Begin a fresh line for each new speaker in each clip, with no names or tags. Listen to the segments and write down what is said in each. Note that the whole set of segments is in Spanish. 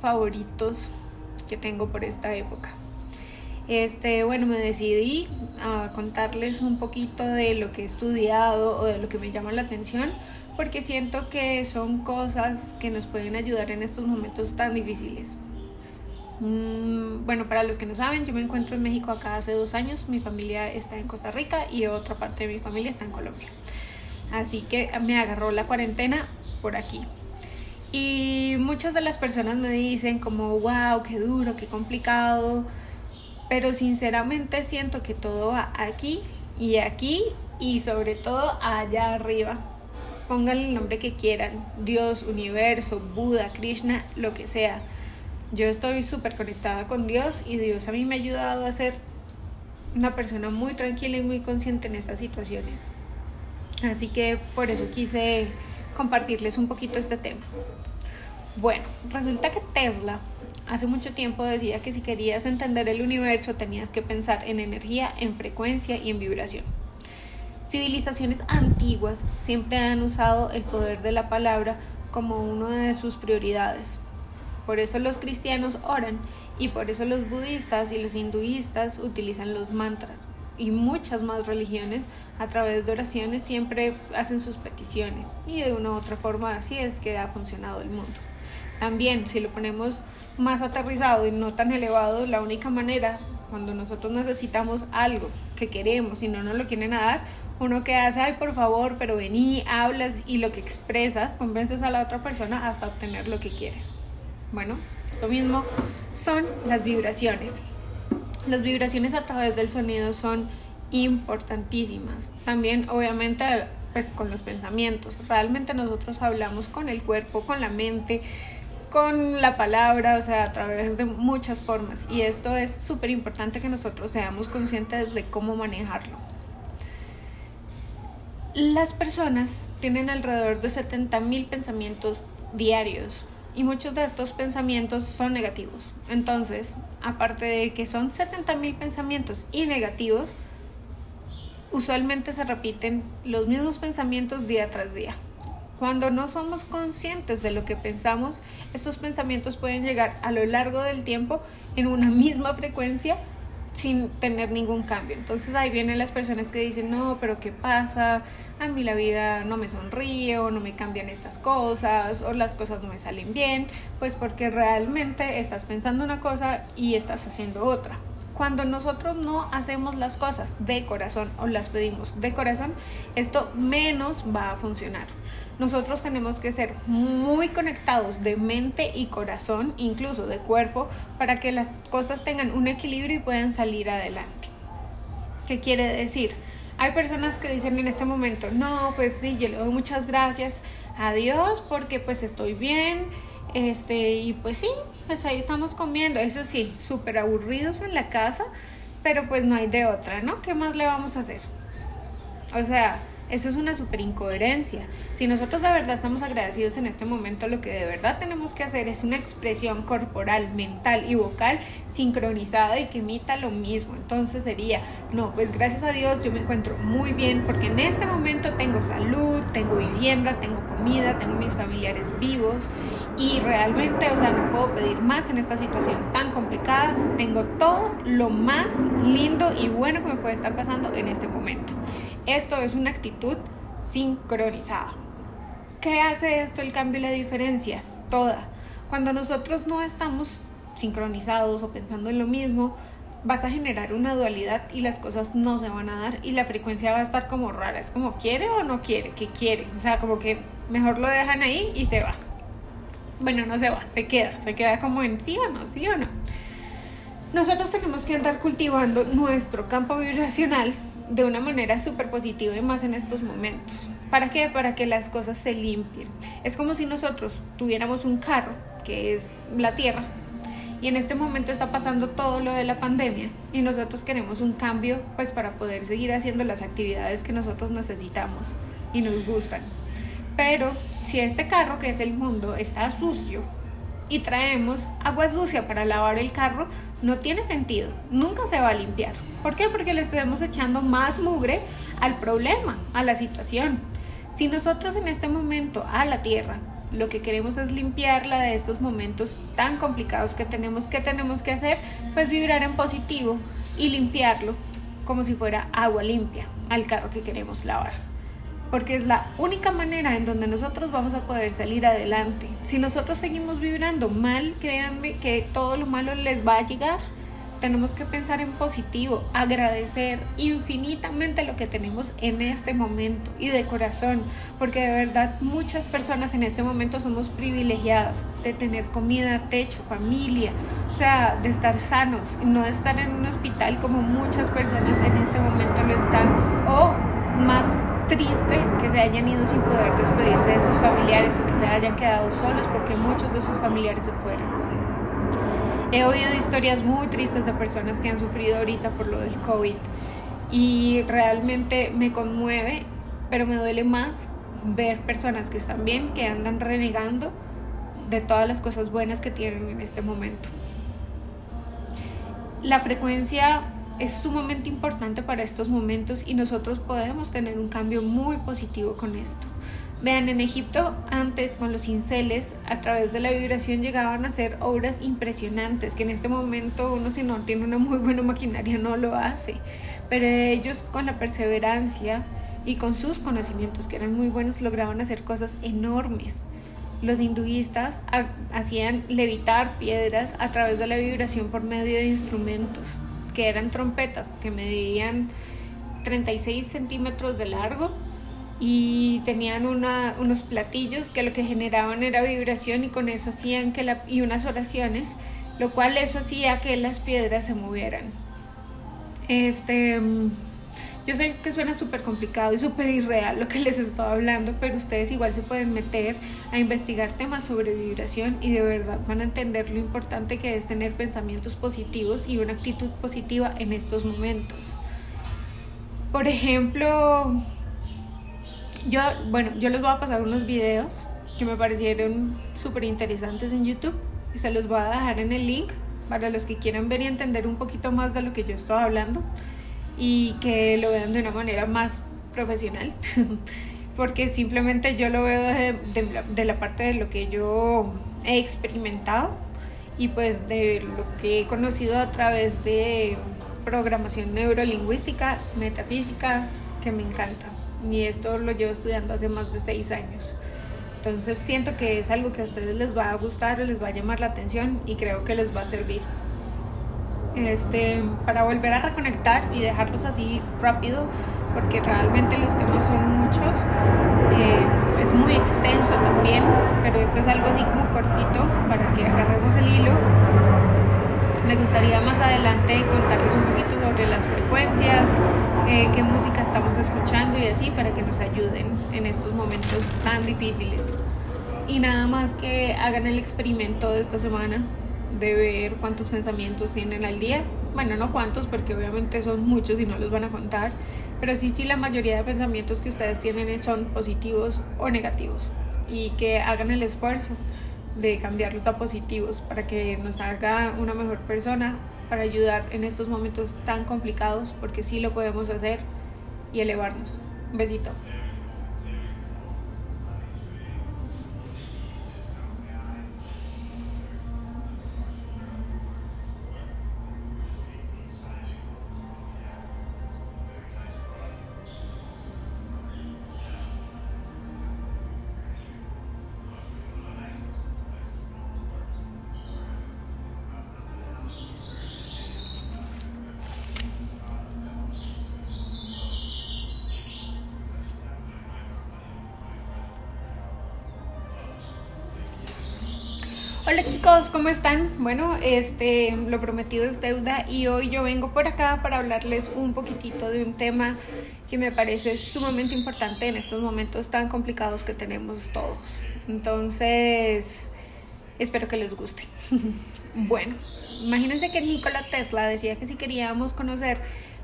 favoritos que tengo por esta época. Este, bueno, me decidí a contarles un poquito de lo que he estudiado o de lo que me llama la atención, porque siento que son cosas que nos pueden ayudar en estos momentos tan difíciles. Mm, bueno, para los que no saben, yo me encuentro en México acá hace dos años, mi familia está en Costa Rica y otra parte de mi familia está en Colombia. Así que me agarró la cuarentena por aquí. Y muchas de las personas me dicen como, wow, qué duro, qué complicado. Pero sinceramente siento que todo va aquí y aquí y sobre todo allá arriba. Pónganle el nombre que quieran, Dios, universo, Buda, Krishna, lo que sea. Yo estoy súper conectada con Dios y Dios a mí me ha ayudado a ser una persona muy tranquila y muy consciente en estas situaciones. Así que por eso quise compartirles un poquito este tema. Bueno, resulta que Tesla hace mucho tiempo decía que si querías entender el universo tenías que pensar en energía, en frecuencia y en vibración. Civilizaciones antiguas siempre han usado el poder de la palabra como una de sus prioridades. Por eso los cristianos oran y por eso los budistas y los hinduistas utilizan los mantras y muchas más religiones a través de oraciones siempre hacen sus peticiones y de una u otra forma así es que ha funcionado el mundo. También si lo ponemos más aterrizado y no tan elevado, la única manera cuando nosotros necesitamos algo que queremos y no nos lo quieren dar, uno que hace, ay por favor, pero vení, hablas y lo que expresas, convences a la otra persona hasta obtener lo que quieres. Bueno, esto mismo son las vibraciones. Las vibraciones a través del sonido son importantísimas. También, obviamente, pues con los pensamientos. Realmente nosotros hablamos con el cuerpo, con la mente, con la palabra, o sea, a través de muchas formas. Y esto es súper importante que nosotros seamos conscientes de cómo manejarlo. Las personas tienen alrededor de 70.000 pensamientos diarios y muchos de estos pensamientos son negativos. Entonces, aparte de que son 70.000 pensamientos y negativos, usualmente se repiten los mismos pensamientos día tras día. Cuando no somos conscientes de lo que pensamos, estos pensamientos pueden llegar a lo largo del tiempo en una misma frecuencia sin tener ningún cambio. Entonces ahí vienen las personas que dicen, no, pero ¿qué pasa? A mí la vida no me sonríe o no me cambian estas cosas o las cosas no me salen bien, pues porque realmente estás pensando una cosa y estás haciendo otra. Cuando nosotros no hacemos las cosas de corazón o las pedimos de corazón, esto menos va a funcionar. Nosotros tenemos que ser muy conectados de mente y corazón, incluso de cuerpo, para que las cosas tengan un equilibrio y puedan salir adelante. ¿Qué quiere decir? Hay personas que dicen en este momento, no, pues sí, yo le doy muchas gracias a Dios porque pues estoy bien, este, y pues sí, pues ahí estamos comiendo, eso sí, súper aburridos en la casa, pero pues no hay de otra, ¿no? ¿Qué más le vamos a hacer? O sea, eso es una súper incoherencia. Si nosotros de verdad estamos agradecidos en este momento, lo que de verdad tenemos que hacer es una expresión corporal, mental y vocal sincronizada y que imita lo mismo. Entonces sería, no, pues gracias a Dios yo me encuentro muy bien porque en este momento tengo salud, tengo vivienda, tengo comida, tengo mis familiares vivos y realmente, o sea, no puedo pedir más en esta situación tan complicada. Tengo todo lo más lindo y bueno que me puede estar pasando en este momento. Esto es una actitud sincronizada. ¿Qué hace esto el cambio y la diferencia? Toda. Cuando nosotros no estamos sincronizados o pensando en lo mismo, vas a generar una dualidad y las cosas no se van a dar y la frecuencia va a estar como rara. Es como quiere o no quiere, que quiere. O sea, como que mejor lo dejan ahí y se va. Bueno, no se va, se queda. Se queda como en sí o no, sí o no. Nosotros tenemos que andar cultivando nuestro campo vibracional de una manera súper positiva y más en estos momentos. ¿Para qué? Para que las cosas se limpien. Es como si nosotros tuviéramos un carro, que es la tierra, y en este momento está pasando todo lo de la pandemia y nosotros queremos un cambio pues para poder seguir haciendo las actividades que nosotros necesitamos y nos gustan. Pero si este carro que es el mundo está sucio, y traemos agua sucia para lavar el carro, no tiene sentido, nunca se va a limpiar. ¿Por qué? Porque le estamos echando más mugre al problema, a la situación. Si nosotros en este momento a la tierra lo que queremos es limpiarla de estos momentos tan complicados que tenemos. ¿Qué tenemos que hacer? Pues vibrar en positivo y limpiarlo como si fuera agua limpia al carro que queremos lavar. Porque es la única manera en donde nosotros vamos a poder salir adelante. Si nosotros seguimos vibrando mal, créanme que todo lo malo les va a llegar tenemos que pensar en positivo, agradecer infinitamente lo que tenemos en este momento y de corazón, porque de verdad muchas personas en este momento somos privilegiadas de tener comida, techo, familia, o sea, de estar sanos, no estar en un hospital como muchas personas en este momento lo están, o más triste que se hayan ido sin poder despedirse de sus familiares o que se hayan quedado solos porque muchos de sus familiares se fueron. He oído historias muy tristes de personas que han sufrido ahorita por lo del COVID y realmente me conmueve, pero me duele más ver personas que están bien, que andan renegando de todas las cosas buenas que tienen en este momento. La frecuencia es sumamente importante para estos momentos y nosotros podemos tener un cambio muy positivo con esto. Vean, en Egipto antes con los cinceles a través de la vibración llegaban a hacer obras impresionantes que en este momento uno si no tiene una muy buena maquinaria no lo hace. Pero ellos con la perseverancia y con sus conocimientos que eran muy buenos lograban hacer cosas enormes. Los hinduistas hacían levitar piedras a través de la vibración por medio de instrumentos que eran trompetas que medían 36 centímetros de largo y tenían unos platillos que lo que generaban era vibración y con eso hacían que la, y unas oraciones, lo cual eso hacía que las piedras se movieran. Este, yo sé que suena súper complicado y súper irreal lo que les estoy hablando, pero ustedes igual se pueden meter a investigar temas sobre vibración y de verdad van a entender lo importante que es tener pensamientos positivos y una actitud positiva en estos momentos. Por ejemplo, yo, bueno, yo les voy a pasar unos videos que me parecieron súper interesantes en YouTube y se los voy a dejar en el link para los que quieran ver y entender un poquito más de lo que yo estoy hablando y que lo vean de una manera más profesional porque simplemente yo lo veo de, la, parte de lo que yo he experimentado y pues de lo que he conocido a través de programación neurolingüística, metafísica, que me encanta y esto lo llevo estudiando hace más de seis años. Entonces siento que es algo que a ustedes les va a gustar les va a llamar la atención y creo que les va a servir. Este, para volver a reconectar y dejarlos así rápido, porque realmente los temas son muchos. Eh, es muy extenso también, pero esto es algo así como cortito para que agarremos el hilo. Me gustaría más adelante contarles un poquito sobre las frecuencias, eh, qué música estamos escuchando y así para que nos ayuden en estos momentos tan difíciles. Y nada más que hagan el experimento de esta semana de ver cuántos pensamientos tienen al día. Bueno, no cuántos porque obviamente son muchos y no los van a contar, pero sí, sí la mayoría de pensamientos que ustedes tienen son positivos o negativos y que hagan el esfuerzo de cambiarlos a positivos para que nos haga una mejor persona para ayudar en estos momentos tan complicados, porque sí lo podemos hacer y elevarnos. Un besito. Hola chicos, ¿cómo están? Bueno, este, lo prometido es deuda y hoy yo vengo por acá para hablarles un poquitito de un tema que me parece sumamente importante en estos momentos tan complicados que tenemos todos. Entonces, espero que les guste. bueno, imagínense que Nikola Tesla decía que si queríamos conocer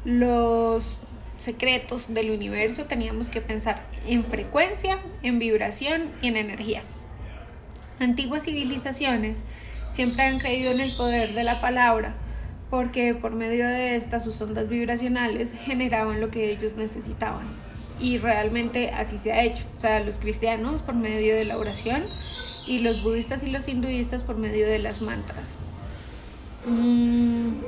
los secretos del universo teníamos que pensar en frecuencia, en vibración y en energía. Antiguas civilizaciones siempre han creído en el poder de la palabra porque por medio de estas sus ondas vibracionales generaban lo que ellos necesitaban. Y realmente así se ha hecho. O sea, los cristianos por medio de la oración y los budistas y los hinduistas por medio de las mantras. Mm.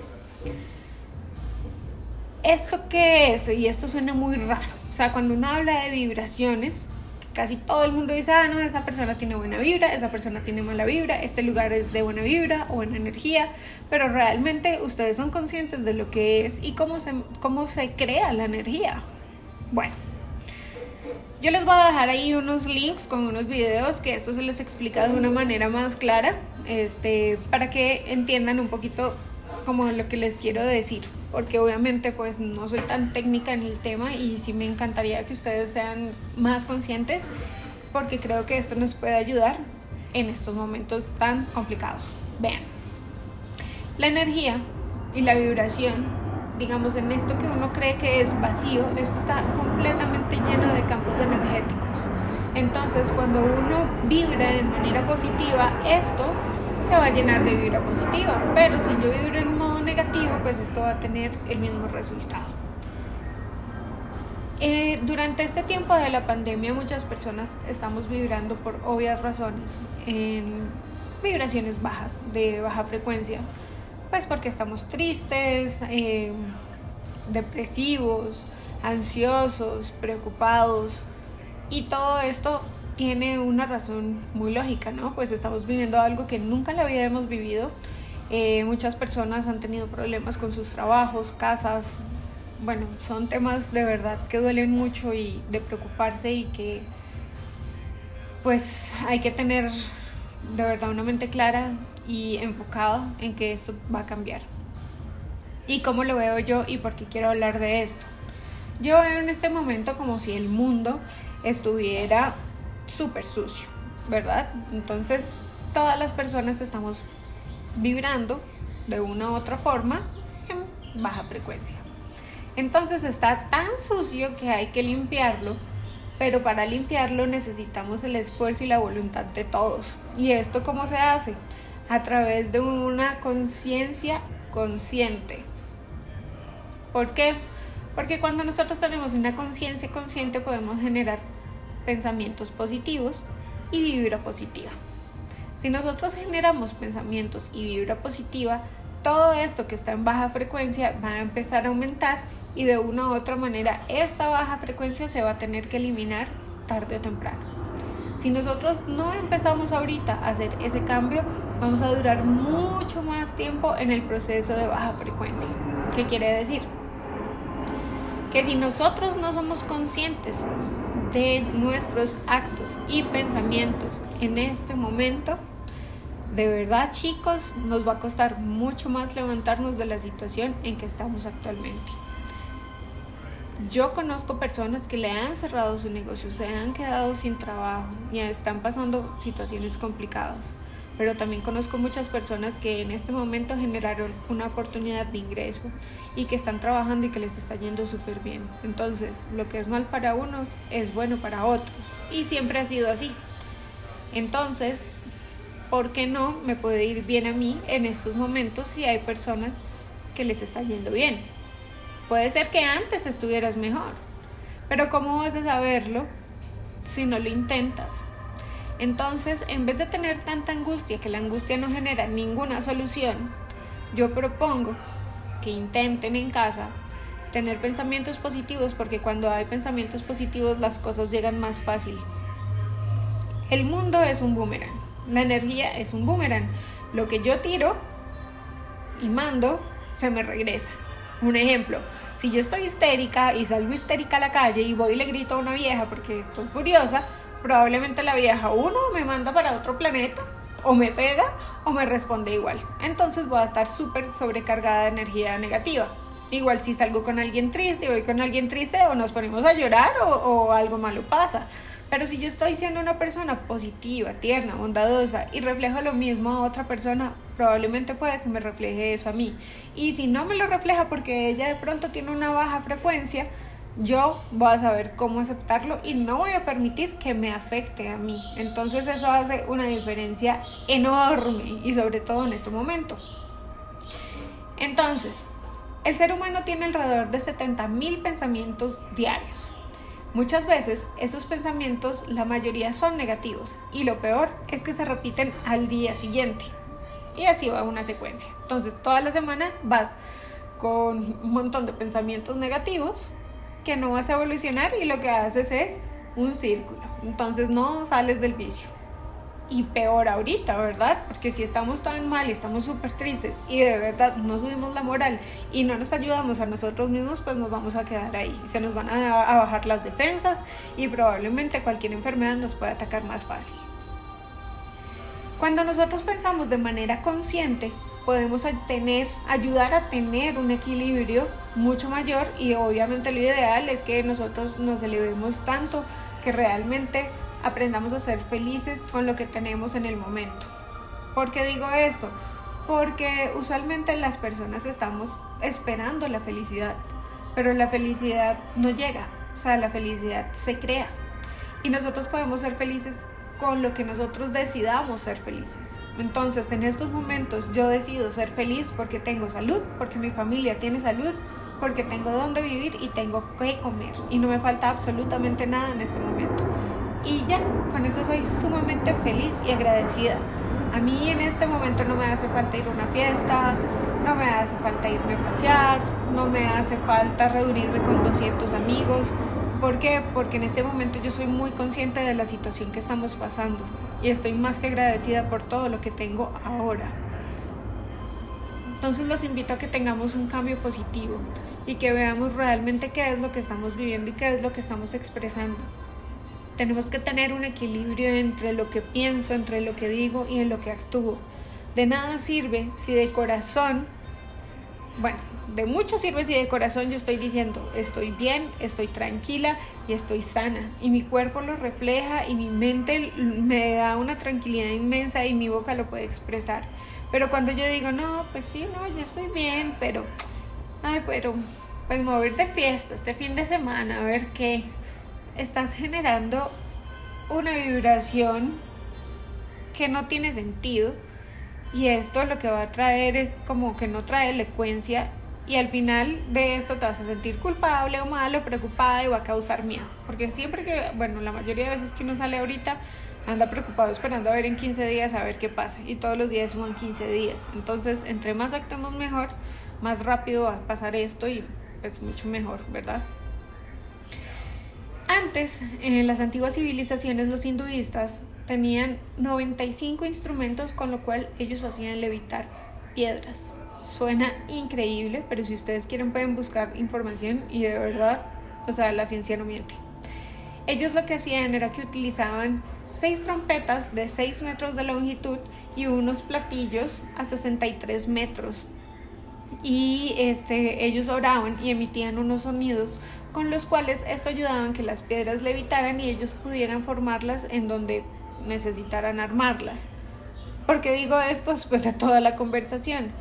¿Esto qué es? Y esto suena muy raro. O sea, cuando uno habla de vibraciones, casi todo el mundo dice, ah, no, esa persona tiene buena vibra, esa persona tiene mala vibra, este lugar es de buena vibra o buena energía, pero realmente ustedes son conscientes de lo que es y cómo se, cómo se crea la energía. Bueno, yo les voy a dejar ahí unos links con unos videos que esto se les explica de una manera más clara, este, para que entiendan un poquito como lo que les quiero decir, porque obviamente pues no soy tan técnica en el tema y sí me encantaría que ustedes sean más conscientes, porque creo que esto nos puede ayudar en estos momentos tan complicados. Vean, la energía y la vibración digamos, en esto que uno cree que es vacío, esto está completamente lleno de campos energéticos. Entonces, cuando uno vibra de manera positiva, esto se va a llenar de vibra positiva. Pero si yo vibro en modo negativo, pues esto va a tener el mismo resultado. Eh, durante este tiempo de la pandemia muchas personas estamos vibrando por obvias razones en vibraciones bajas, de baja frecuencia pues porque estamos tristes, eh, depresivos, ansiosos, preocupados y todo esto tiene una razón muy lógica, ¿no? Pues estamos viviendo algo que nunca la hemos vivido. Eh, muchas personas han tenido problemas con sus trabajos, casas. Bueno, son temas de verdad que duelen mucho y de preocuparse y que pues hay que tener de verdad una mente clara y enfocado en que esto va a cambiar. ¿Y cómo lo veo yo y por qué quiero hablar de esto? Yo veo en este momento como si el mundo estuviera súper sucio, ¿verdad? Entonces todas las personas estamos vibrando de una u otra forma en baja frecuencia. Entonces está tan sucio que hay que limpiarlo, pero para limpiarlo necesitamos el esfuerzo y la voluntad de todos. ¿Y esto cómo se hace? a través de una conciencia consciente. ¿Por qué? Porque cuando nosotros tenemos una conciencia consciente podemos generar pensamientos positivos y vibra positiva. Si nosotros generamos pensamientos y vibra positiva, todo esto que está en baja frecuencia va a empezar a aumentar y de una u otra manera esta baja frecuencia se va a tener que eliminar tarde o temprano. Si nosotros no empezamos ahorita a hacer ese cambio, vamos a durar mucho más tiempo en el proceso de baja frecuencia. ¿Qué quiere decir? Que si nosotros no somos conscientes de nuestros actos y pensamientos en este momento, de verdad chicos, nos va a costar mucho más levantarnos de la situación en que estamos actualmente. Yo conozco personas que le han cerrado su negocio, se han quedado sin trabajo y están pasando situaciones complicadas. Pero también conozco muchas personas que en este momento generaron una oportunidad de ingreso y que están trabajando y que les está yendo súper bien. Entonces, lo que es mal para unos es bueno para otros. Y siempre ha sido así. Entonces, ¿por qué no me puede ir bien a mí en estos momentos si hay personas que les está yendo bien? Puede ser que antes estuvieras mejor, pero ¿cómo vas a saberlo si no lo intentas? Entonces, en vez de tener tanta angustia, que la angustia no genera ninguna solución, yo propongo que intenten en casa tener pensamientos positivos, porque cuando hay pensamientos positivos las cosas llegan más fácil. El mundo es un boomerang, la energía es un boomerang. Lo que yo tiro y mando se me regresa. Un ejemplo, si yo estoy histérica y salgo histérica a la calle y voy y le grito a una vieja porque estoy furiosa, probablemente la vieja uno me manda para otro planeta o me pega o me responde igual. Entonces voy a estar súper sobrecargada de energía negativa. Igual si salgo con alguien triste voy con alguien triste o nos ponemos a llorar o, o algo malo pasa. Pero si yo estoy siendo una persona positiva, tierna, bondadosa y reflejo lo mismo a otra persona, probablemente puede que me refleje eso a mí. Y si no me lo refleja porque ella de pronto tiene una baja frecuencia, yo voy a saber cómo aceptarlo y no voy a permitir que me afecte a mí. Entonces eso hace una diferencia enorme y sobre todo en este momento. Entonces, el ser humano tiene alrededor de 70.000 pensamientos diarios. Muchas veces esos pensamientos, la mayoría son negativos y lo peor es que se repiten al día siguiente. Y así va una secuencia. Entonces toda la semana vas con un montón de pensamientos negativos que no vas a evolucionar y lo que haces es un círculo. Entonces no sales del vicio y peor ahorita, ¿verdad? Porque si estamos tan mal y estamos súper tristes y de verdad no subimos la moral y no nos ayudamos a nosotros mismos, pues nos vamos a quedar ahí. Se nos van a, bajar las defensas y probablemente cualquier enfermedad nos puede atacar más fácil. Cuando nosotros pensamos de manera consciente, podemos tener, ayudar a tener un equilibrio mucho mayor y obviamente lo ideal es que nosotros nos elevemos tanto que realmente aprendamos a ser felices con lo que tenemos en el momento. ¿Por qué digo esto? Porque usualmente las personas estamos esperando la felicidad, pero la felicidad no llega, o sea, la felicidad se crea. Y nosotros podemos ser felices con lo que nosotros decidamos ser felices. Entonces, en estos momentos yo decido ser feliz porque tengo salud, porque mi familia tiene salud, porque tengo dónde vivir y tengo que comer. Y no me falta absolutamente nada en este momento y ya, con eso soy sumamente feliz y agradecida. A mí en este momento no me hace falta ir a una fiesta, no me hace falta irme a pasear, no me hace falta reunirme con 200 amigos. ¿Por qué? Porque en este momento yo soy muy consciente de la situación que estamos pasando y estoy más que agradecida por todo lo que tengo ahora. Entonces los invito a que tengamos un cambio positivo y que veamos realmente qué es lo que estamos viviendo y qué es lo que estamos expresando tenemos que tener un equilibrio entre lo que pienso, entre lo que digo y en lo que actúo. De nada sirve si de corazón, bueno, de mucho sirve si de corazón yo estoy diciendo, estoy bien, estoy tranquila y estoy sana. Y mi cuerpo lo refleja y mi mente me da una tranquilidad inmensa y mi boca lo puede expresar. Pero cuando yo digo, no, pues sí, no, yo estoy bien, pero, ay, pero, pues mover de fiesta este fin de semana, a ver qué estás generando una vibración que no tiene sentido y esto lo que va a traer es como que no trae elocuencia y al final de esto te vas a sentir culpable o mal o preocupada y va a causar miedo. Porque siempre que, bueno, la mayoría de veces que uno sale ahorita anda preocupado esperando a ver en 15 días a ver qué pasa y todos los días son 15 días. Entonces, entre más actuemos mejor, más rápido va a pasar esto y es mucho mejor, ¿verdad? Antes, en las antiguas civilizaciones, los hinduistas tenían 95 instrumentos con lo cual ellos hacían levitar piedras. Suena increíble, pero si ustedes quieren pueden buscar información y de verdad, o sea, la ciencia no miente. Ellos lo que hacían era que utilizaban seis trompetas de 6 metros de longitud y unos platillos a 63 metros. Y este, ellos oraban y emitían unos sonidos con los cuales esto ayudaba a que las piedras levitaran y ellos pudieran formarlas en donde necesitaran armarlas. ¿Por qué digo esto después de toda la conversación?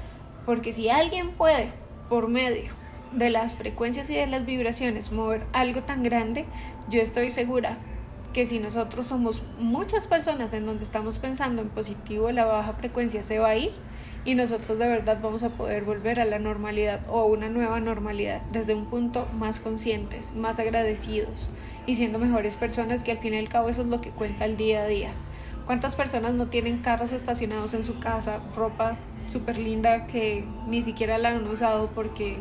Porque si alguien puede, por medio de las frecuencias y de las vibraciones, mover algo tan grande, yo estoy segura que si nosotros somos muchas personas en donde estamos pensando en positivo, la baja frecuencia se va a ir y nosotros de verdad vamos a poder volver a la normalidad o a una nueva normalidad desde un punto más conscientes, más agradecidos y siendo mejores personas que al fin y al cabo eso es lo que cuenta el día a día. ¿Cuántas personas no tienen carros estacionados en su casa, ropa súper linda que ni siquiera la han usado porque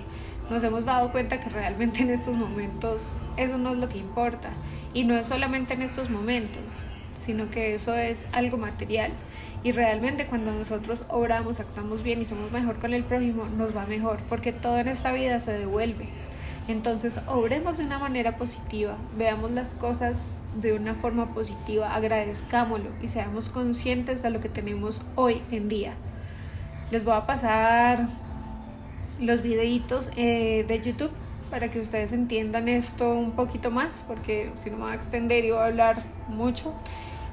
nos hemos dado cuenta que realmente en estos momentos eso no es lo que importa y no es solamente en estos momentos, sino que eso es algo material. Y realmente cuando nosotros obramos, actuamos bien y somos mejor con el prójimo, nos va mejor, porque todo en esta vida se devuelve. Entonces, obremos de una manera positiva, veamos las cosas de una forma positiva, agradezcámoslo y seamos conscientes de lo que tenemos hoy en día. Les voy a pasar los videitos eh, de YouTube para que ustedes entiendan esto un poquito más, porque si no me va a extender y voy a hablar mucho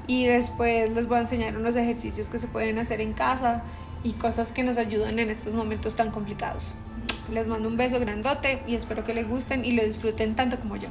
y después les voy a enseñar unos ejercicios que se pueden hacer en casa y cosas que nos ayudan en estos momentos tan complicados. Les mando un beso grandote y espero que les gusten y lo disfruten tanto como yo.